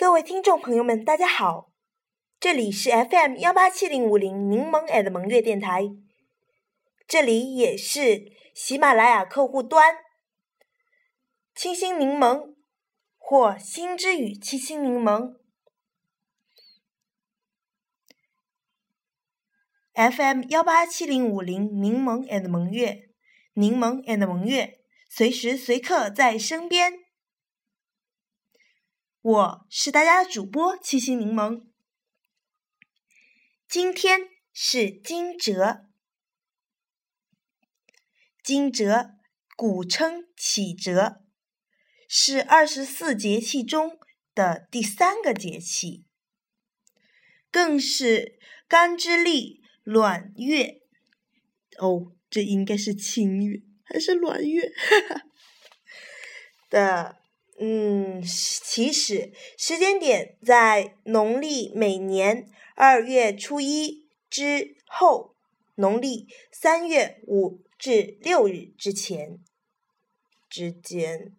各位听众朋友们，大家好，这里是 FM 幺八七零五零柠檬 at 萌月电台，这里也是喜马拉雅客户端，清新柠檬或心之语清新柠檬，FM 幺八七零五零柠檬 at 萌月，柠檬 at 萌月，随时随刻在身边。我是大家的主播七星柠檬，今天是惊蛰，惊蛰古称启蛰，是二十四节气中的第三个节气，更是干支历卵月。哦，这应该是清月还是卵月？的。嗯，起始时间点在农历每年二月初一之后，农历三月五至六日之前之间。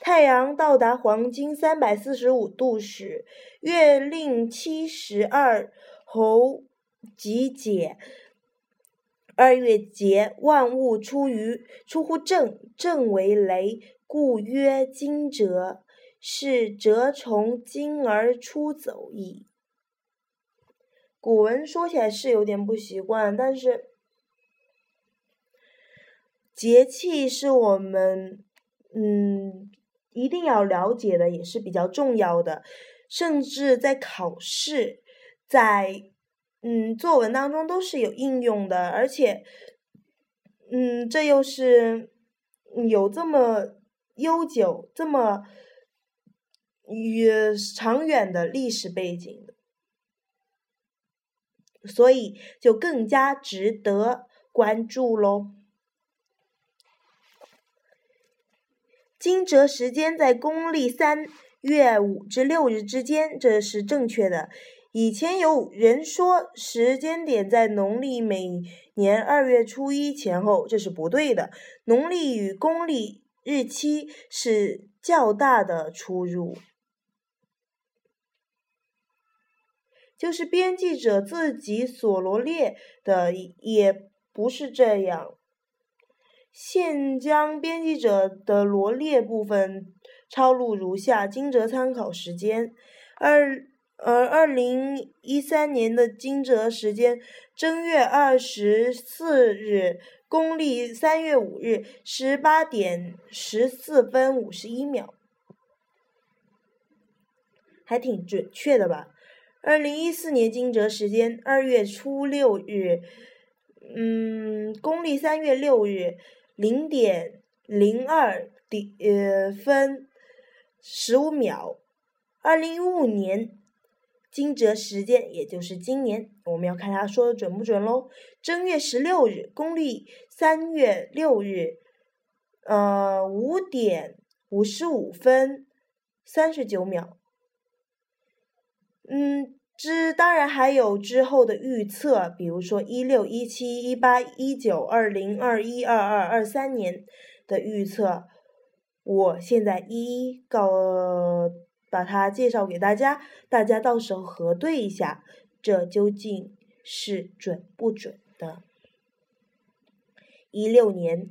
太阳到达黄金三百四十五度时，月令七十二候集解。二月节，万物出于出乎正，正为雷，故曰惊蛰。是蛰从惊而出走矣。古文说起来是有点不习惯，但是节气是我们嗯一定要了解的，也是比较重要的，甚至在考试在。嗯，作文当中都是有应用的，而且，嗯，这又是有这么悠久、这么与长远的历史背景，所以就更加值得关注喽。惊蛰时间在公历三月五至六日之间，这是正确的。以前有人说时间点在农历每年二月初一前后，这是不对的。农历与公历日期是较大的出入，就是编辑者自己所罗列的也不是这样。现将编辑者的罗列部分抄录如下：惊蛰参考时间二。而二零一三年的惊蛰时间，正月二十四日，公历三月五日十八点十四分五十一秒，还挺准确的吧？二零一四年惊蛰时间，二月初六日，嗯，公历三月六日零点零二点呃分十五秒，二零一五年。惊蛰时间，也就是今年，我们要看他说的准不准喽。正月十六日，公历三月六日，呃，五点五十五分三十九秒。嗯，之当然还有之后的预测，比如说一六、一七、一八、一九、二零、二一、二二、二三年的预测，我现在一一告。把它介绍给大家，大家到时候核对一下，这究竟是准不准的？一六年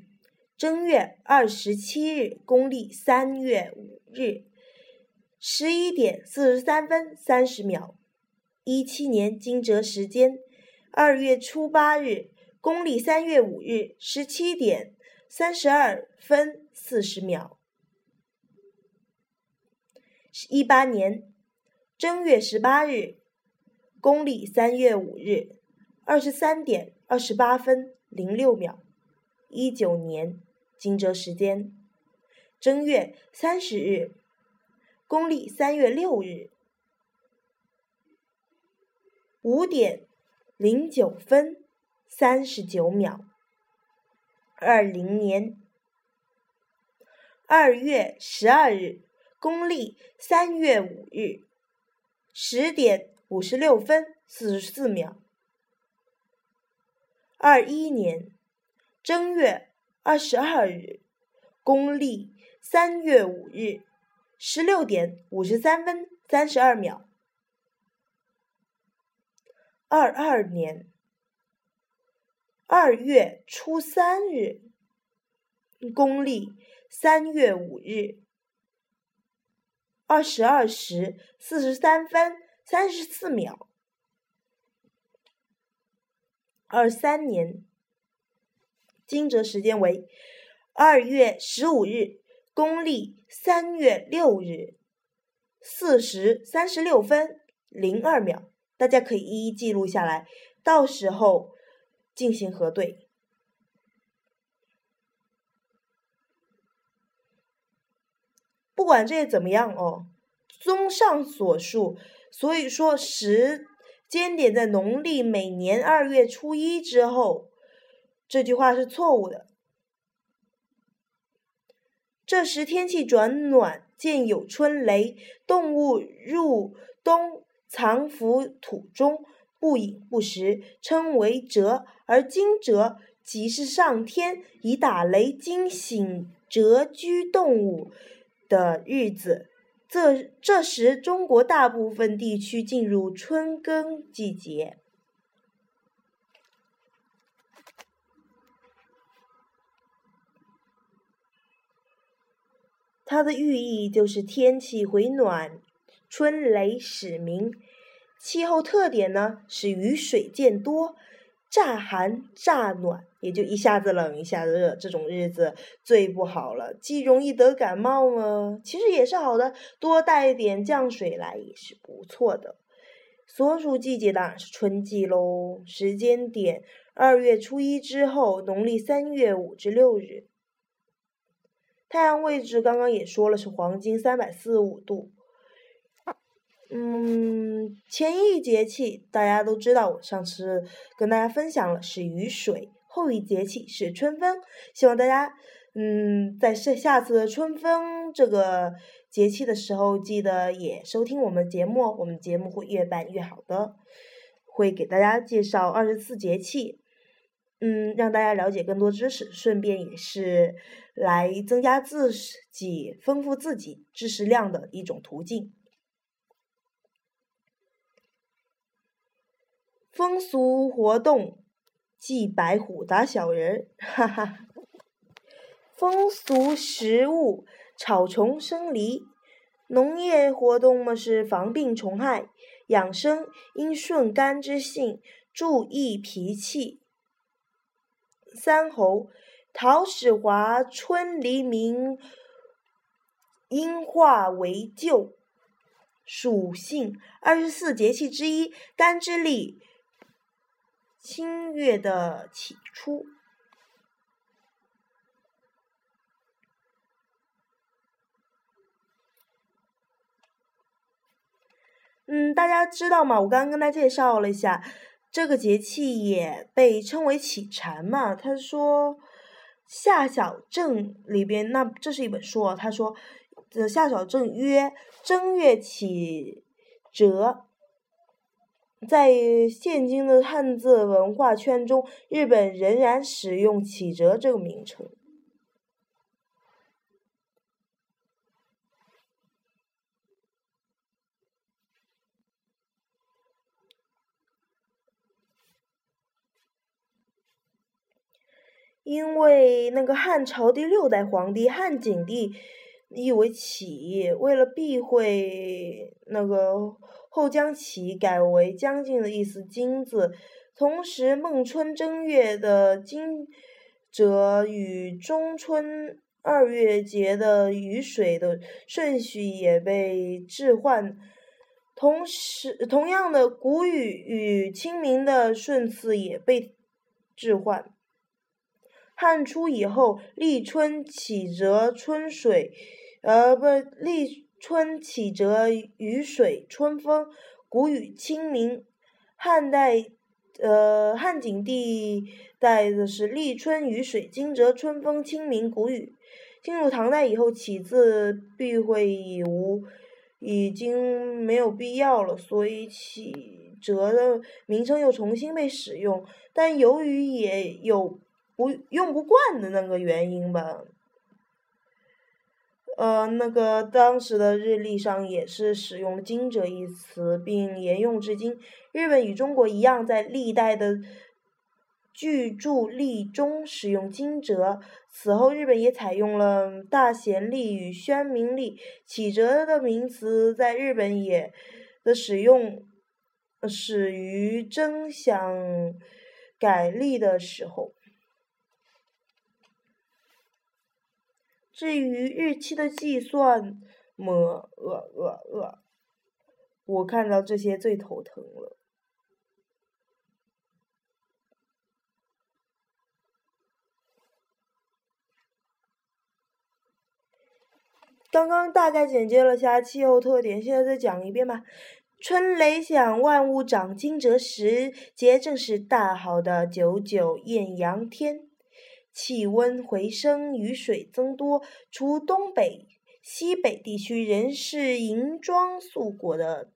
正月二十七日，公历三月五日，十一点四十三分三十秒。一七年惊蛰时间二月初八日，公历三月五日，十七点三十二分四十秒。一八年正月十八日，公历三月五日，二十三点二十八分零六秒。一九年惊蛰时间正月三十日，公历三月六日，五点零九分三十九秒。二零年二月十二日。公历三月五日十点五十六分四十四秒。二一年正月二十二日，公历三月五日十六点五十三分三十二秒。二二年二月初三日，公历三月五日二十二时四十三分三十四秒。二三年，惊蛰时间为二月十五日，公历三月六日四时三十六分零二秒。大家可以一一记录下来，到时候进行核对。不管这怎么样哦，综上所述，所以说时间点在农历每年二月初一之后，这句话是错误的。这时天气转暖，见有春雷，动物入冬。藏伏土中，不饮不食，称为蛰。而惊蛰即是上天以打雷惊醒蛰居动物的日子。这这时，中国大部分地区进入春耕季节。它的寓意就是天气回暖。春雷始鸣，气候特点呢是雨水渐多，乍寒乍暖，也就一下子冷一下子热，这种日子最不好了，既容易得感冒嘛，其实也是好的，多带一点降水来也是不错的。所属季节当然是春季喽，时间点二月初一之后，农历三月五至六日，太阳位置刚刚也说了是黄金三百四十五度。嗯，前一节气大家都知道，我上次跟大家分享了是雨水，后一节气是春分。希望大家嗯，在下下次春分这个节气的时候，记得也收听我们节目，我们节目会越办越好的，会给大家介绍二十四节气，嗯，让大家了解更多知识，顺便也是来增加自己、丰富自己知识量的一种途径。风俗活动，祭白虎打小人，哈哈。风俗食物，草虫生梨。农业活动嘛是防病虫害，养生应顺肝之性，注意脾气。三候，陶始华春黎明，应化为旧。属性二十四节气之一，干支历。清月的起初，嗯，大家知道吗？我刚刚跟大家介绍了一下，这个节气也被称为启蝉嘛。他说，夏小正里边，那这是一本书啊。他说，夏小正曰：正月起蛰。在现今的汉字文化圈中，日本仍然使用“启蛰”这个名称，因为那个汉朝第六代皇帝汉景帝意为启，为了避讳那个。后将其改为将近的意思“金”字，同时孟春正月的惊蛰与中春二月节的雨水的顺序也被置换，同时同样的谷雨与清明的顺次也被置换。汉初以后，立春起蛰春水，呃，不立。春起蛰，雨水春风，谷雨清明。汉代，呃，汉景帝代的是立春雨水，惊蛰春风清明谷雨。进入唐代以后，起字避讳已无，已经没有必要了，所以起折的名称又重新被使用。但由于也有不用不惯的那个原因吧。呃，那个当时的日历上也是使用“惊蛰”一词，并沿用至今。日本与中国一样，在历代的巨著历中使用“惊蛰”。此后，日本也采用了“大贤历”与“宣明历”。启蛰的名词在日本也的使用始于征想改历的时候。至于日期的计算，么呃呃呃，我看到这些最头疼了。刚刚大概简介了下气候特点，现在再讲一遍吧。春雷响，万物长，惊蛰时节正是大好的九九艳阳天。气温回升，雨水增多。除东北、西北地区仍是银装素裹的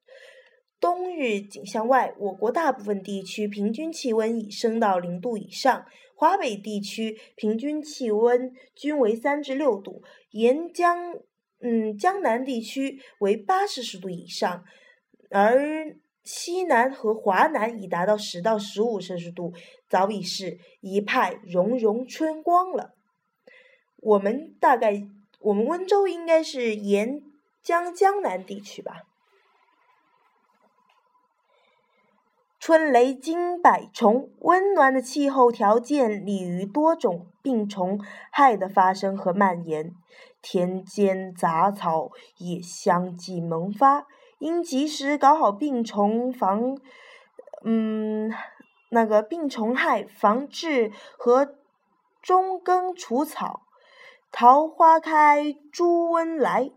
冬日景象外，我国大部分地区平均气温已升到零度以上。华北地区平均气温均为三至六度，沿江嗯江南地区为八摄氏度以上，而。西南和华南已达到十到十五摄氏度，早已是一派融融春光了。我们大概，我们温州应该是沿江江南地区吧。春雷惊百虫，温暖的气候条件利于多种病虫害的发生和蔓延，田间杂草也相继萌发。应及时搞好病虫防，嗯，那个病虫害防治和中耕除草。桃花开，猪瘟来。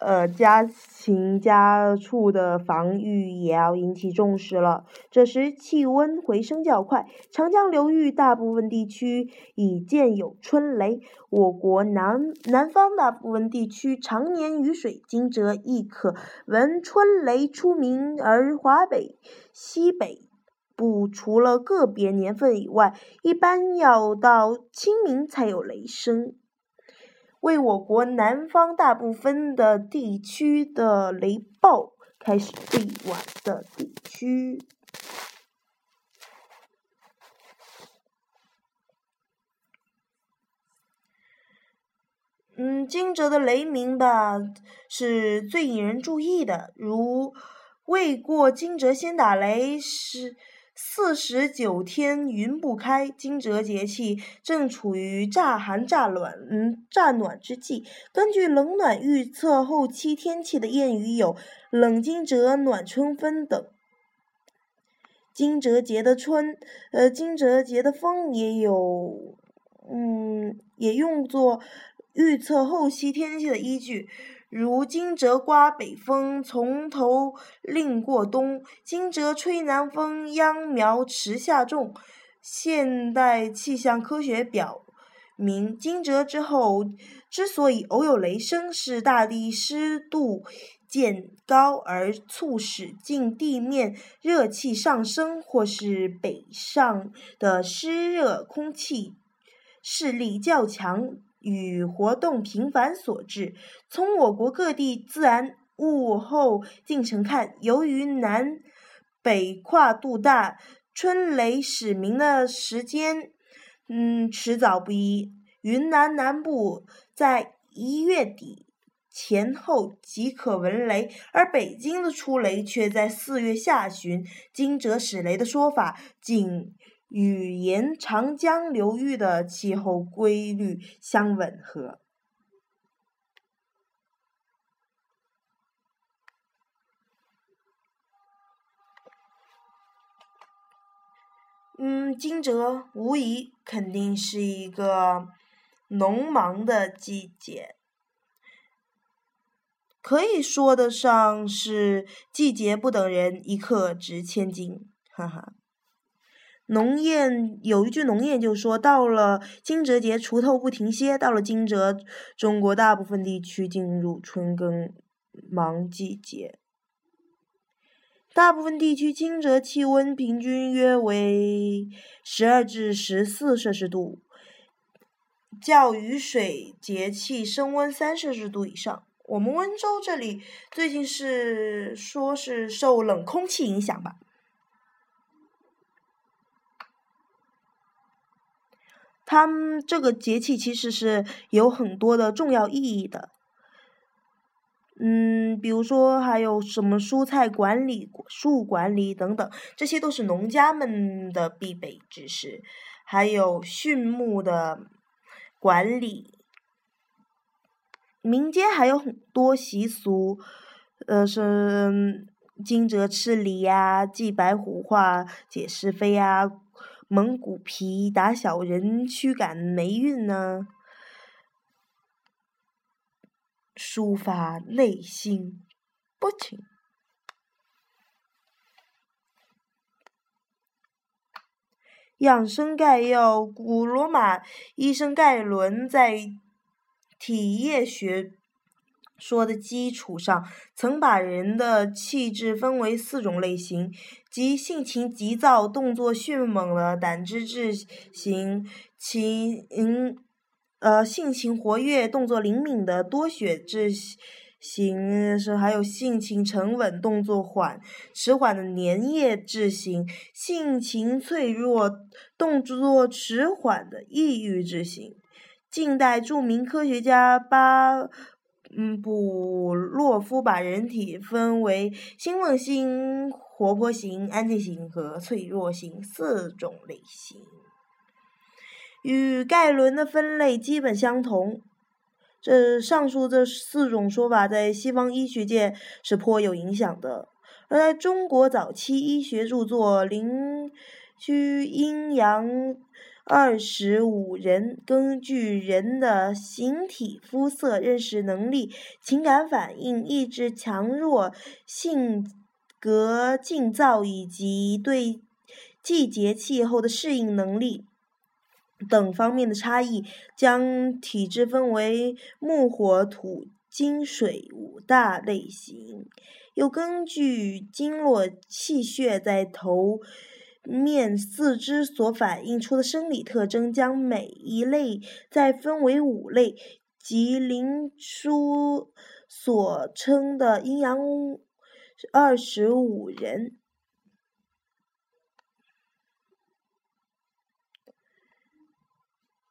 呃，家禽家畜的防御也要引起重视了。这时气温回升较快，长江流域大部分地区已见有春雷。我国南南方大部分地区常年雨水，惊蛰亦可闻春雷出鸣。而华北、西北部除了个别年份以外，一般要到清明才有雷声。为我国南方大部分的地区的雷暴开始最晚的地区，嗯，惊蛰的雷鸣吧是最引人注意的，如未过惊蛰先打雷是。四十九天云不开，惊蛰节气正处于乍寒乍暖、嗯乍暖之际。根据冷暖预测后期天气的谚语有“冷惊蛰，暖春分”等。惊蛰节的春，呃，惊蛰节的风也有，嗯，也用作预测后期天气的依据。如惊蛰刮北风，从头令过冬；惊蛰吹南风，秧苗迟下种。现代气象科学表明，惊蛰之后之所以偶有雷声，是大地湿度渐高而促使近地面热气上升，或是北上的湿热空气势力较强。与活动频繁所致。从我国各地自然物候进程看，由于南北跨度大，春雷始鸣的时间嗯迟早不一。云南南部在一月底前后即可闻雷，而北京的出雷却在四月下旬。惊蛰始雷的说法，仅。与沿长江流域的气候规律相吻合。嗯，惊蛰无疑肯定是一个农忙的季节，可以说得上是季节不等人，一刻值千金，哈哈。农谚有一句农谚就说：“到了惊蛰节，锄头不停歇。”到了惊蛰，中国大部分地区进入春耕忙季节。大部分地区惊蛰气温平均约为十二至十四摄氏度，较雨水节气升温三摄氏度以上。我们温州这里最近是说是受冷空气影响吧？它们这个节气其实是有很多的重要意义的。嗯，比如说还有什么蔬菜管理、树管理等等，这些都是农家们的必备知识。还有畜牧的管理。民间还有很多习俗，呃，是惊蛰吃梨呀、祭白虎画、解是非呀、蒙古皮、打小人、驱赶霉运呢，抒发内心不情。养生概要：古罗马医生盖伦在。体液学说的基础上，曾把人的气质分为四种类型，即性情急躁、动作迅猛的胆汁质型，情呃性情活跃、动作灵敏的多血质型，是还有性情沉稳、动作缓迟缓的粘液质型，性情脆弱、动作迟缓的抑郁质型。近代著名科学家巴嗯甫洛夫把人体分为兴奋型、活泼型、安静型和脆弱型四种类型，与盖伦的分类基本相同。这上述这四种说法在西方医学界是颇有影响的，而在中国早期医学著作《灵虚阴阳》。二十五人根据人的形体、肤色、认识能力、情感反应、意志强弱、性格静躁以及对季节气候的适应能力等方面的差异，将体质分为木、火、土、金、水五大类型，又根据经络、气血在头。面四肢所反映出的生理特征，将每一类再分为五类，即灵书所称的阴阳二十五人。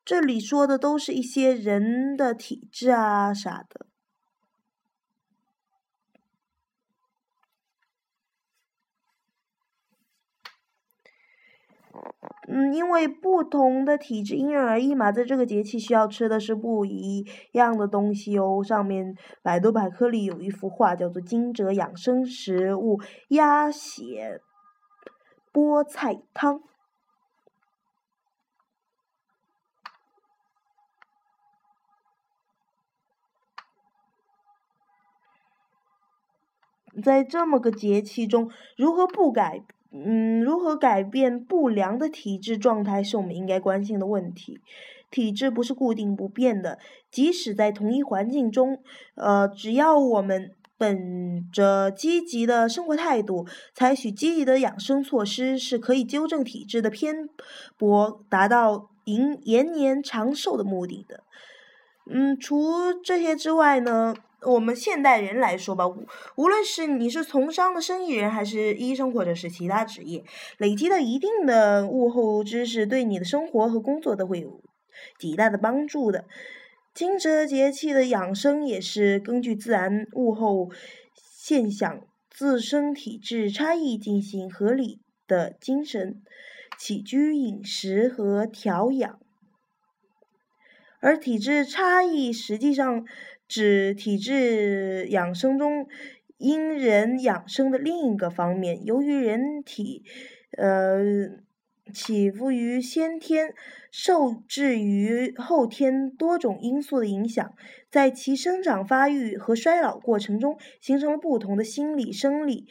这里说的都是一些人的体质啊啥的。因为不同的体质因人而异嘛，在这个节气需要吃的是不一样的东西哦。上面百度百科里有一幅画，叫做“惊蛰养生食物鸭血菠菜汤”。在这么个节气中，如何不改？嗯，如何改变不良的体质状态是我们应该关心的问题。体质不是固定不变的，即使在同一环境中，呃，只要我们本着积极的生活态度，采取积极的养生措施，是可以纠正体质的偏颇，达到延延年长寿的目的的。嗯，除这些之外呢？我们现代人来说吧，无论是你是从商的生意人，还是医生，或者是其他职业，累积到一定的物候知识，对你的生活和工作都会有极大的帮助的。惊蛰节气的养生也是根据自然物候现象、自身体质差异进行合理的精神起居饮食和调养，而体质差异实际上。指体质养生中因人养生的另一个方面。由于人体，呃，起伏于先天，受制于后天多种因素的影响，在其生长发育和衰老过程中，形成了不同的心理生理。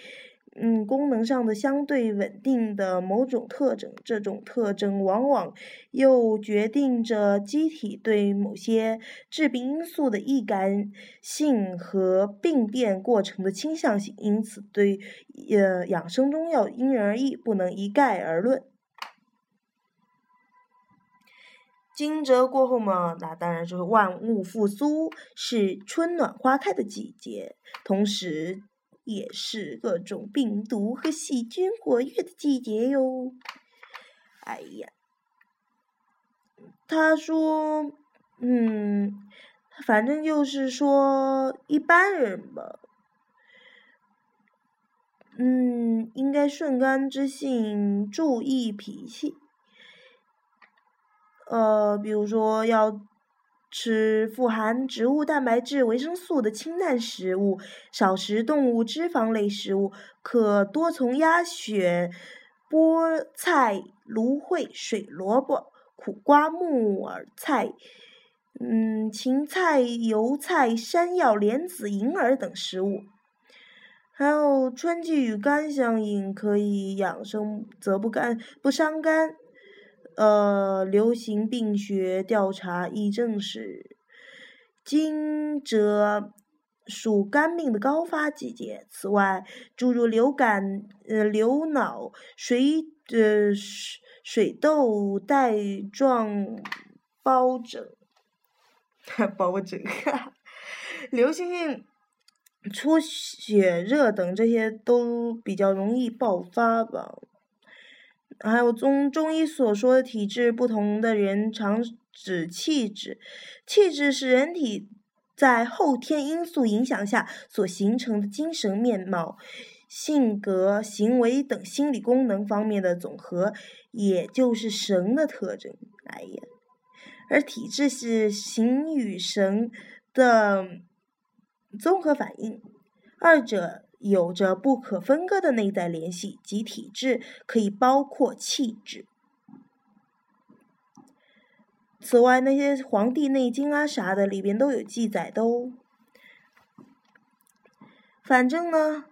嗯，功能上的相对稳定的某种特征，这种特征往往又决定着机体对某些致病因素的易感性和病变过程的倾向性。因此，对呃养生中药因人而异，不能一概而论。惊蛰过后嘛，那当然就是万物复苏，是春暖花开的季节，同时也是各种病毒和细菌活跃的季节哟。哎呀，他说，嗯，反正就是说一般人吧，嗯，应该顺肝之性，注意脾气。呃，比如说要吃富含植物蛋白质、维生素的清淡食物，少食动物脂肪类食物，可多从鸭血、菠菜、芦荟、水萝卜、苦瓜、木耳菜、嗯芹菜、油菜、山药、莲子、银耳等食物。还有春季与肝相应，可以养生，则不肝不伤肝。呃，流行病学调查已证实，惊蛰属肝病的高发季节。此外，诸如流感、呃流脑、水呃水痘带状疱疹、包疹、流行性出血热等这些都比较容易爆发吧。还有中中医所说的体质不同的人，常指气质。气质是人体在后天因素影响下所形成的精神面貌、性格、行为等心理功能方面的总和，也就是神的特征。哎呀，而体质是形与神的综合反应，二者。有着不可分割的内在联系，即体质可以包括气质。此外，那些《黄帝内经》啊啥的里边都有记载的哦。反正呢，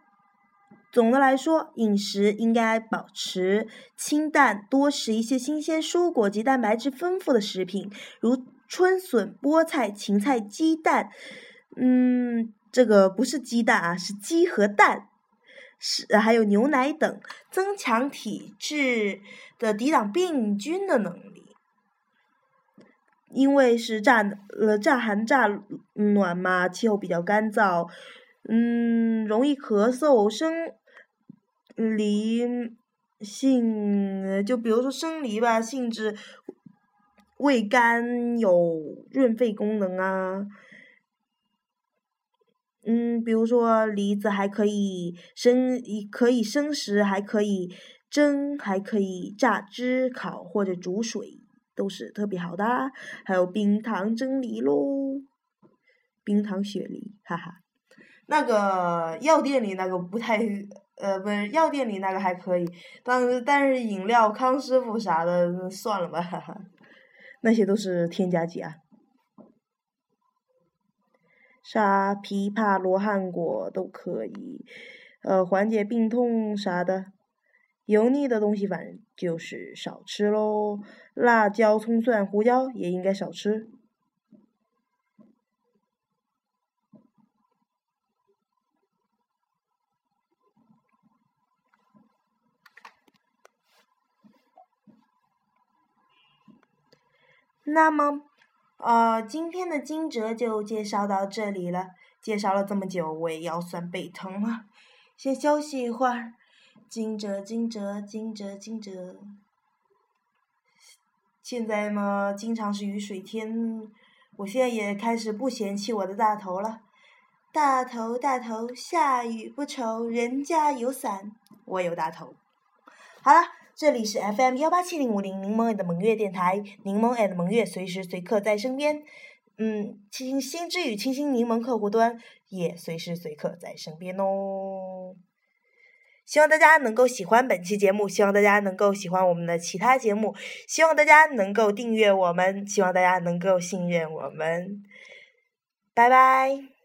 总的来说，饮食应该保持清淡，多食一些新鲜蔬果及蛋白质丰富的食品，如春笋、菠菜、芹菜、鸡蛋，嗯。这个不是鸡蛋啊，是鸡和蛋，是还有牛奶等，增强体质的抵挡病菌的能力。因为是乍呃乍寒乍暖嘛，气候比较干燥，嗯，容易咳嗽。生理性就比如说生理吧，性质味甘，有润肺功能啊。嗯，比如说梨子还可以生，可以生食，还可以蒸，还可以榨汁、烤或者煮水，都是特别好的。还有冰糖蒸梨喽，冰糖雪梨，哈哈。那个药店里那个不太，呃，不是药店里那个还可以，但是但是饮料康师傅啥的算了吧，哈哈，那些都是添加剂啊。啥枇杷、罗汉果都可以，呃，缓解病痛啥的。油腻的东西反正就是少吃喽，辣椒、葱蒜、胡椒也应该少吃。那么。呃，今天的惊蛰就介绍到这里了。介绍了这么久，我也腰酸背疼了，先休息一会儿。惊蛰，惊蛰，惊蛰，惊蛰。现在嘛，经常是雨水天，我现在也开始不嫌弃我的大头了。大头，大头，下雨不愁，人家有伞，我有大头。好了。这里是 FM 幺八七零五零柠檬的萌月电台，柠檬 and 萌月随时随刻在身边。嗯，清新之语，清新柠檬客户端也随时随刻在身边哦。希望大家能够喜欢本期节目，希望大家能够喜欢我们的其他节目，希望大家能够订阅我们，希望大家能够信任我们。拜拜。